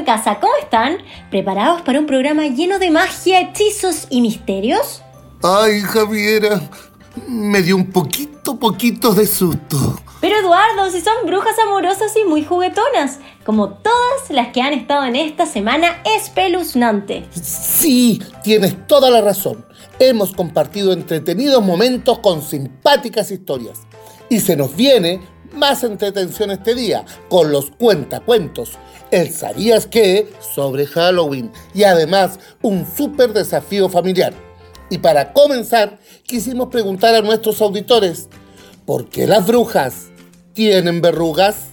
en casa, ¿cómo están? ¿Preparados para un programa lleno de magia, hechizos y misterios? Ay, Javiera, me dio un poquito, poquito de susto. Pero Eduardo, si son brujas amorosas y muy juguetonas, como todas las que han estado en esta semana espeluznante. Sí, tienes toda la razón. Hemos compartido entretenidos momentos con simpáticas historias. Y se nos viene más entretención este día con los cuentacuentos, el sabías qué sobre Halloween y además un súper desafío familiar. Y para comenzar, quisimos preguntar a nuestros auditores, ¿por qué las brujas tienen verrugas?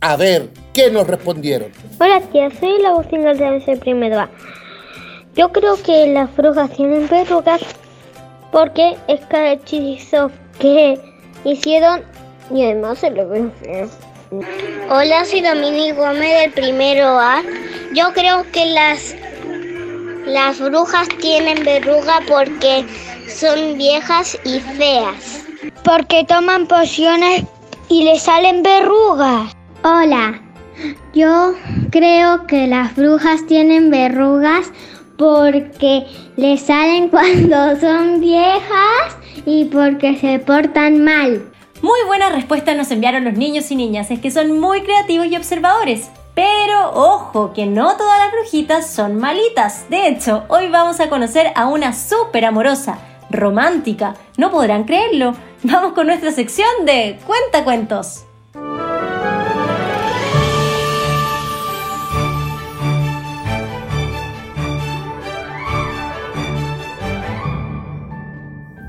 A ver, ¿qué nos respondieron? Hola tía, soy la voz de primero A. Yo creo que las brujas tienen verrugas porque es cada hechizo que hicieron y además se lo ven. Hola, soy Dominique Gómez del primero A. Yo creo que las, las brujas tienen verruga porque son viejas y feas. Porque toman pociones y les salen verrugas. Hola, yo creo que las brujas tienen verrugas porque les salen cuando son viejas y porque se portan mal. Muy buena respuesta nos enviaron los niños y niñas, es que son muy creativos y observadores. Pero ojo, que no todas las brujitas son malitas. De hecho, hoy vamos a conocer a una súper amorosa, romántica. No podrán creerlo. Vamos con nuestra sección de Cuentacuentos.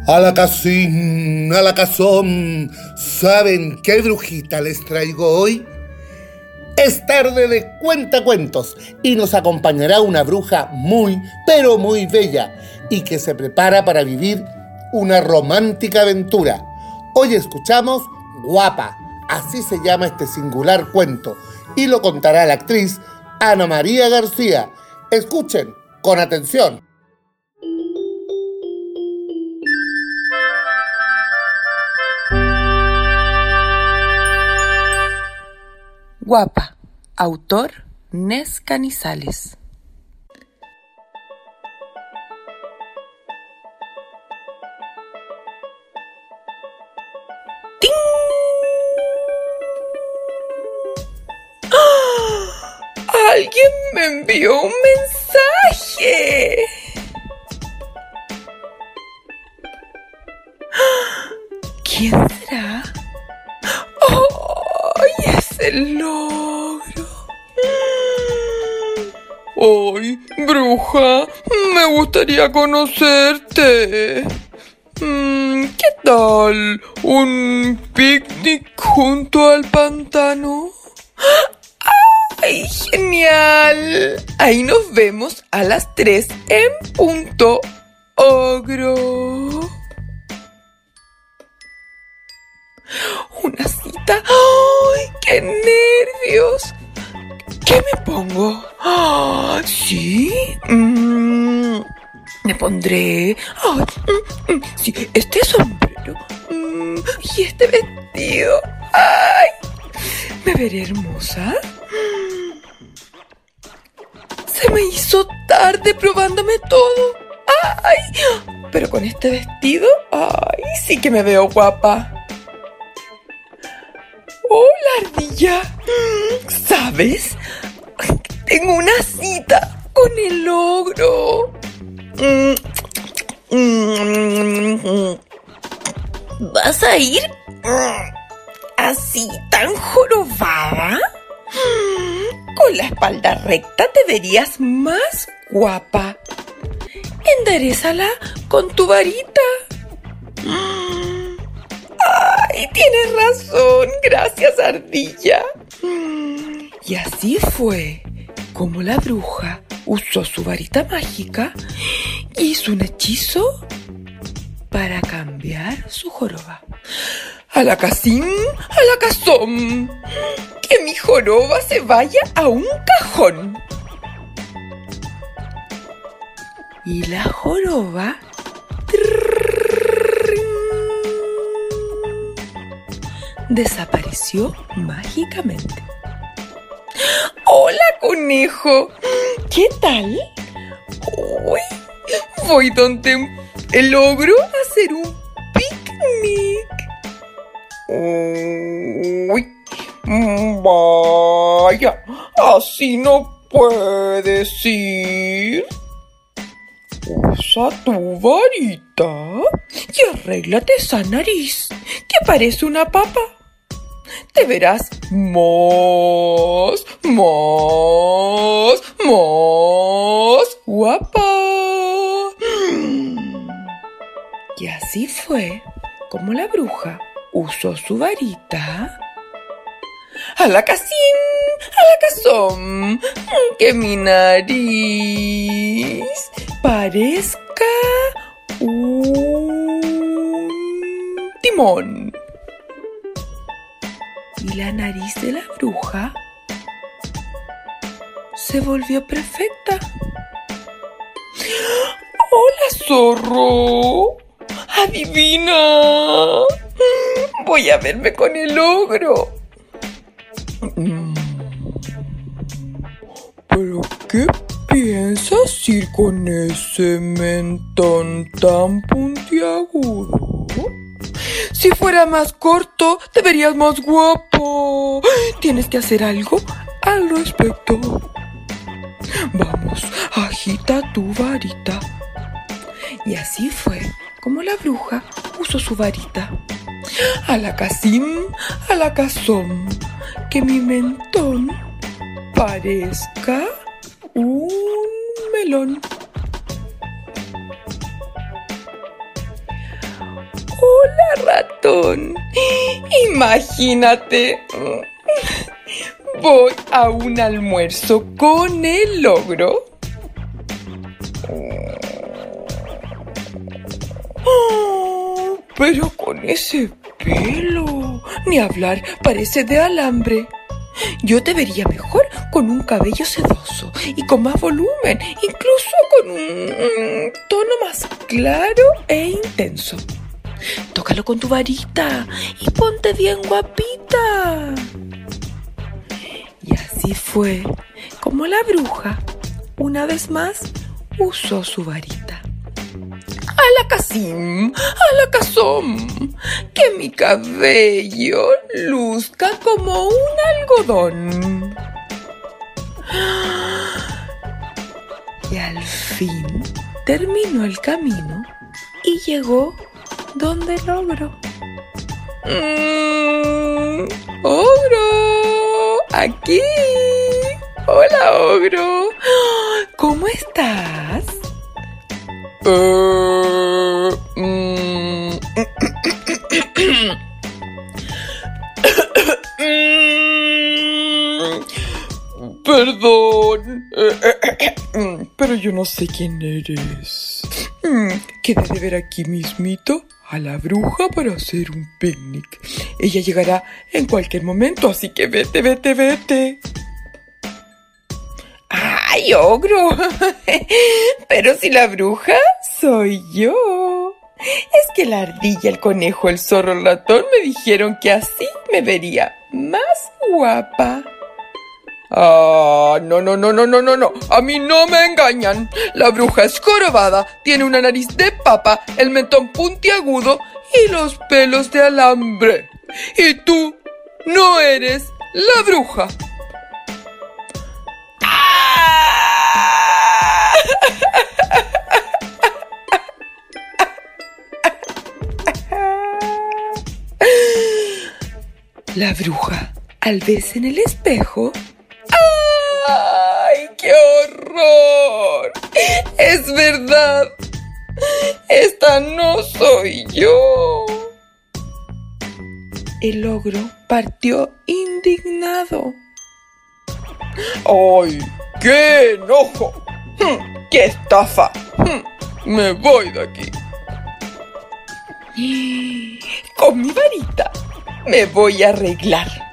A la casín, a la casón. ¿Saben qué brujita les traigo hoy? Es tarde de cuentacuentos y nos acompañará una bruja muy, pero muy bella y que se prepara para vivir una romántica aventura. Hoy escuchamos Guapa, así se llama este singular cuento, y lo contará la actriz Ana María García. Escuchen con atención. Guapa, autor Nes Canizales. ¡Ting! ¡Ah! ¡Alguien me envió un mensaje! Logro! ¡Ay, bruja! Me gustaría conocerte. Mm, ¿Qué tal? ¿Un picnic junto al pantano? ¡Ay, genial! Ahí nos vemos a las 3 en punto, ogro. Una cita. ¡Ay, qué nervios! ¿Qué me pongo? ¡Ah, sí! Mm, me pondré. Ay, mm, mm, sí, este sombrero. Y este vestido. ¡Ay! ¿Me veré hermosa? Se me hizo tarde probándome todo. ¡Ay! Pero con este vestido, ¡ay! Sí que me veo guapa. Hola, ardilla. ¿Sabes? Tengo una cita con el ogro. ¿Vas a ir así tan jorobada? Con la espalda recta te verías más guapa. Enderezala con tu varita. ¡Ay, tienes razón! Gracias, ardilla. Y así fue como la bruja usó su varita mágica y hizo un hechizo para cambiar su joroba. A la casín, a la casón. Que mi joroba se vaya a un cajón. Y la joroba desapareció mágicamente. ¡Hola, conejo. ¿Qué tal? Uy, voy donde el hacer un picnic. Uy, vaya, así no puedes ir. Usa tu varita arréglate esa nariz, que parece una papa. Te verás más, más, más guapa. Y así fue como la bruja usó su varita. A la casín, a la casón, que mi nariz parezca Y la nariz de la bruja se volvió perfecta. ¡Hola, zorro! ¡Adivina! Voy a verme con el ogro. ¿Pero qué piensas ir con ese mentón tan puntiagudo? Si fuera más corto, te verías más guapo. Tienes que hacer algo al respecto. Vamos, agita tu varita. Y así fue como la bruja usó su varita. A la casim, a la casón, que mi mentón parezca un melón. Imagínate, voy a un almuerzo con el logro. Pero con ese pelo, ni hablar, parece de alambre. Yo te vería mejor con un cabello sedoso y con más volumen, incluso con un, tono más claro e intenso. Tócalo con tu varita y ponte bien guapita. Y así fue como la bruja, una vez más, usó su varita. A la casim, a la casón, que mi cabello luzca como un algodón. Y al fin terminó el camino y llegó donde el ogro. Mm, ¡Ogro! ¡Aquí! Hola, ogro. ¿Cómo estás? Eh, mm, Perdón, pero yo no sé quién eres. Quedé de ver aquí mismito a la bruja para hacer un picnic. Ella llegará en cualquier momento, así que vete, vete, vete. ¡Ay, ogro! Pero si la bruja soy yo. Es que la ardilla, el conejo, el zorro, el ratón me dijeron que así me vería más guapa. Ah, no, no, no, no, no, no, no. A mí no me engañan. La bruja es jorobada, tiene una nariz de papa, el mentón puntiagudo y los pelos de alambre. Y tú no eres la bruja. La bruja, al verse en el espejo, ¡ay, qué horror! Es verdad, esta no soy yo. El ogro partió indignado. ¡Ay, qué enojo! ¡Hm, ¡Qué estafa! ¡Hm! Me voy de aquí. Con mi varita me voy a arreglar.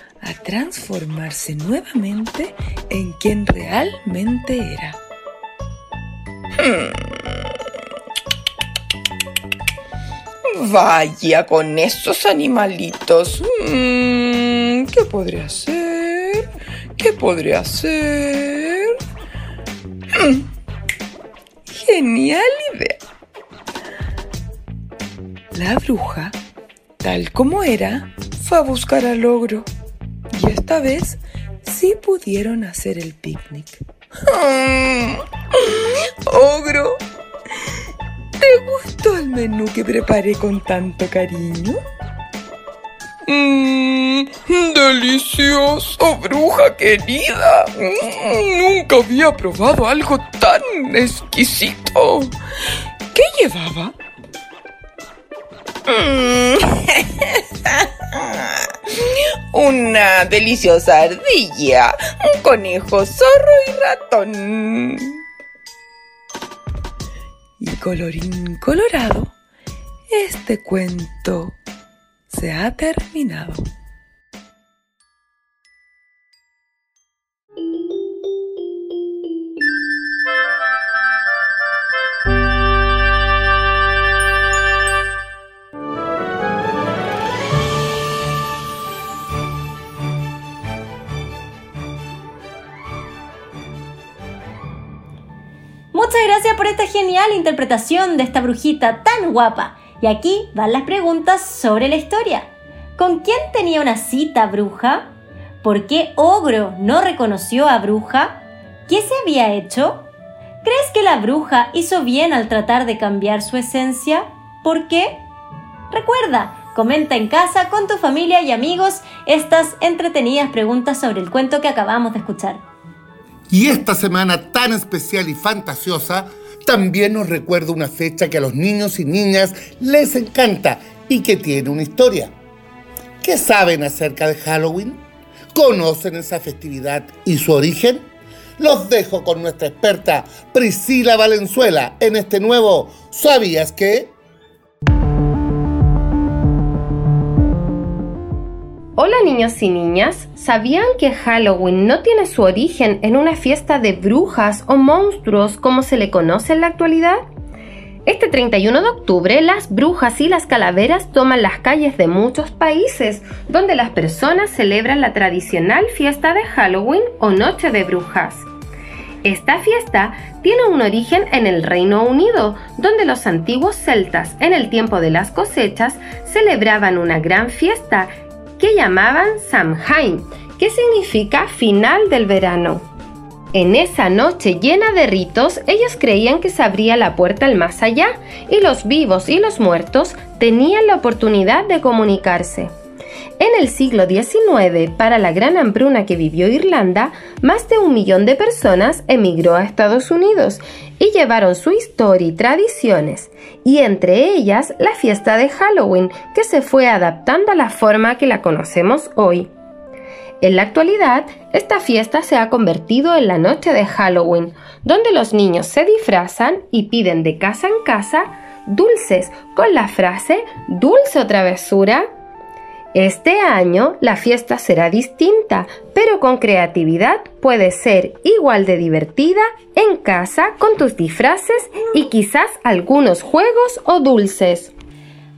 a transformarse nuevamente en quien realmente era. Hmm. Vaya con esos animalitos. Hmm, ¿Qué podría hacer? ¿Qué podría hacer? Hmm. Genial idea. La bruja, tal como era, fue a buscar al ogro. Y esta vez sí pudieron hacer el picnic. Ogro, ¿te gustó el menú que preparé con tanto cariño? Mmm, delicioso, bruja querida. Mm, nunca había probado algo tan exquisito. ¿Qué llevaba? Mm. Una deliciosa ardilla, un conejo, zorro y ratón. Y colorín colorado, este cuento se ha terminado. Muchas gracias por esta genial interpretación de esta brujita tan guapa. Y aquí van las preguntas sobre la historia. ¿Con quién tenía una cita bruja? ¿Por qué Ogro no reconoció a bruja? ¿Qué se había hecho? ¿Crees que la bruja hizo bien al tratar de cambiar su esencia? ¿Por qué? Recuerda, comenta en casa con tu familia y amigos estas entretenidas preguntas sobre el cuento que acabamos de escuchar. Y esta semana tan especial y fantasiosa también nos recuerda una fecha que a los niños y niñas les encanta y que tiene una historia. ¿Qué saben acerca de Halloween? ¿Conocen esa festividad y su origen? Los dejo con nuestra experta Priscila Valenzuela en este nuevo ¿Sabías qué? Hola niños y niñas, ¿sabían que Halloween no tiene su origen en una fiesta de brujas o monstruos como se le conoce en la actualidad? Este 31 de octubre, las brujas y las calaveras toman las calles de muchos países, donde las personas celebran la tradicional fiesta de Halloween o Noche de Brujas. Esta fiesta tiene un origen en el Reino Unido, donde los antiguos celtas en el tiempo de las cosechas celebraban una gran fiesta que llamaban Samhain, que significa final del verano. En esa noche llena de ritos, ellos creían que se abría la puerta al más allá y los vivos y los muertos tenían la oportunidad de comunicarse. En el siglo XIX, para la gran hambruna que vivió Irlanda, más de un millón de personas emigró a Estados Unidos y llevaron su historia y tradiciones, y entre ellas la fiesta de Halloween, que se fue adaptando a la forma que la conocemos hoy. En la actualidad, esta fiesta se ha convertido en la noche de Halloween, donde los niños se disfrazan y piden de casa en casa dulces con la frase dulce o travesura este año la fiesta será distinta, pero con creatividad puede ser igual de divertida en casa con tus disfraces y quizás algunos juegos o dulces.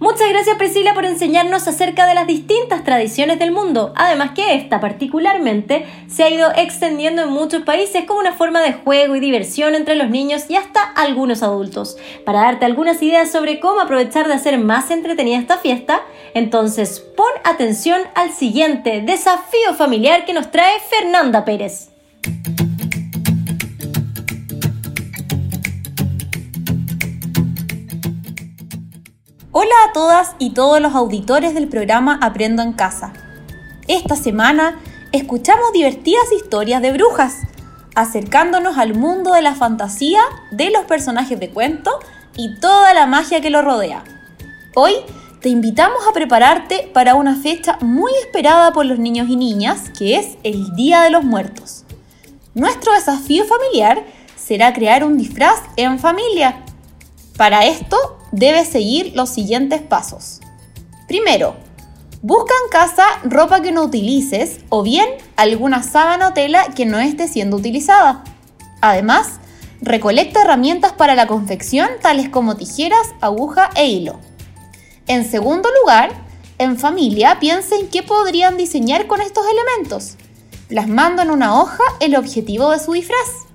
Muchas gracias Priscila por enseñarnos acerca de las distintas tradiciones del mundo, además que esta particularmente se ha ido extendiendo en muchos países como una forma de juego y diversión entre los niños y hasta algunos adultos. Para darte algunas ideas sobre cómo aprovechar de hacer más entretenida esta fiesta, entonces pon atención al siguiente desafío familiar que nos trae Fernanda Pérez. Hola a todas y todos los auditores del programa Aprendo en Casa. Esta semana escuchamos divertidas historias de brujas, acercándonos al mundo de la fantasía, de los personajes de cuento y toda la magia que lo rodea. Hoy te invitamos a prepararte para una fecha muy esperada por los niños y niñas, que es el Día de los Muertos. Nuestro desafío familiar será crear un disfraz en familia. Para esto debes seguir los siguientes pasos. Primero, busca en casa ropa que no utilices o bien alguna sábana o tela que no esté siendo utilizada. Además, recolecta herramientas para la confección tales como tijeras, aguja e hilo. En segundo lugar, en familia piensen qué podrían diseñar con estos elementos, plasmando en una hoja el objetivo de su disfraz.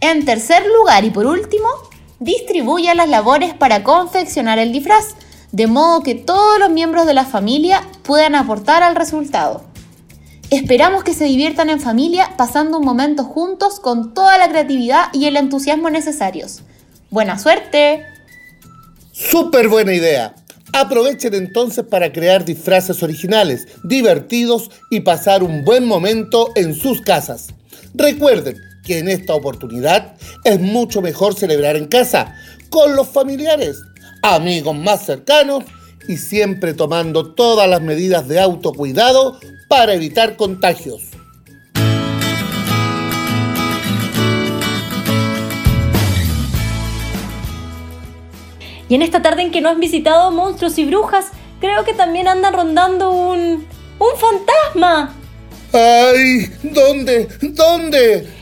En tercer lugar y por último, distribuya las labores para confeccionar el disfraz, de modo que todos los miembros de la familia puedan aportar al resultado. Esperamos que se diviertan en familia pasando un momento juntos con toda la creatividad y el entusiasmo necesarios. ¡Buena suerte! ¡Súper buena idea! Aprovechen entonces para crear disfraces originales, divertidos y pasar un buen momento en sus casas. Recuerden que en esta oportunidad es mucho mejor celebrar en casa, con los familiares, amigos más cercanos y siempre tomando todas las medidas de autocuidado para evitar contagios. Y en esta tarde en que no has visitado monstruos y brujas, creo que también andan rondando un... ¡Un fantasma! ¡Ay! ¿Dónde? ¿Dónde?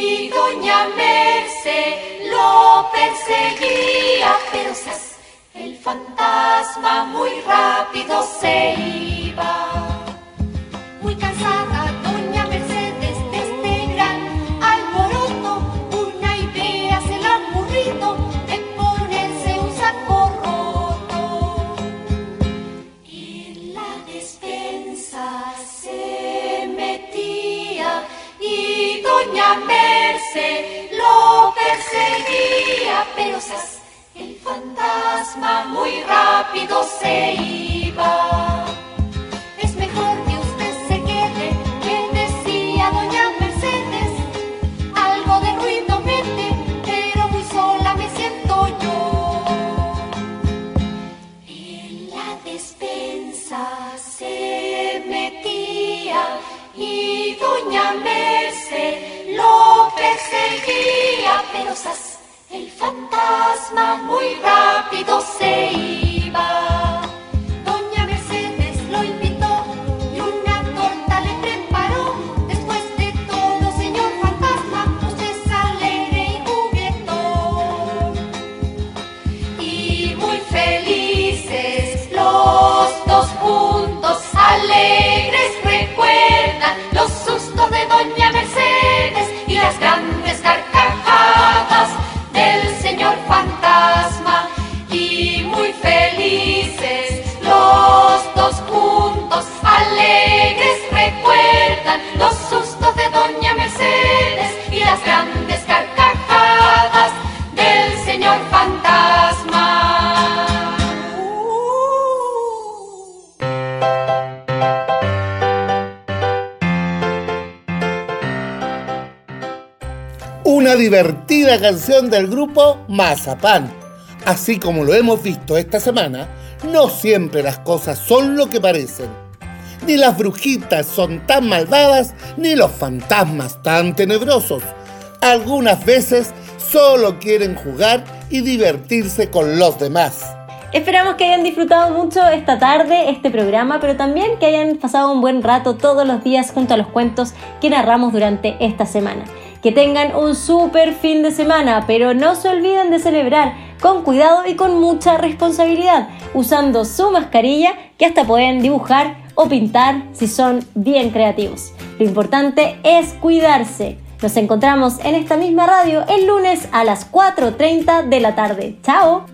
doña Merce lo perseguía, pero el fantasma muy rápido se iba. Pero el fantasma muy rápido se iba. Es mejor que usted se quede, que decía doña Mercedes. Algo de ruido mete, pero muy sola me siento yo. En la despensa se metía y doña Mercedes lo perseguía, pero el fantasma muy rápido se iba. Divertida canción del grupo Mazapán. Así como lo hemos visto esta semana, no siempre las cosas son lo que parecen. Ni las brujitas son tan malvadas, ni los fantasmas tan tenebrosos. Algunas veces solo quieren jugar y divertirse con los demás. Esperamos que hayan disfrutado mucho esta tarde este programa, pero también que hayan pasado un buen rato todos los días junto a los cuentos que narramos durante esta semana. Que tengan un súper fin de semana, pero no se olviden de celebrar con cuidado y con mucha responsabilidad, usando su mascarilla que hasta pueden dibujar o pintar si son bien creativos. Lo importante es cuidarse. Nos encontramos en esta misma radio el lunes a las 4.30 de la tarde. ¡Chao!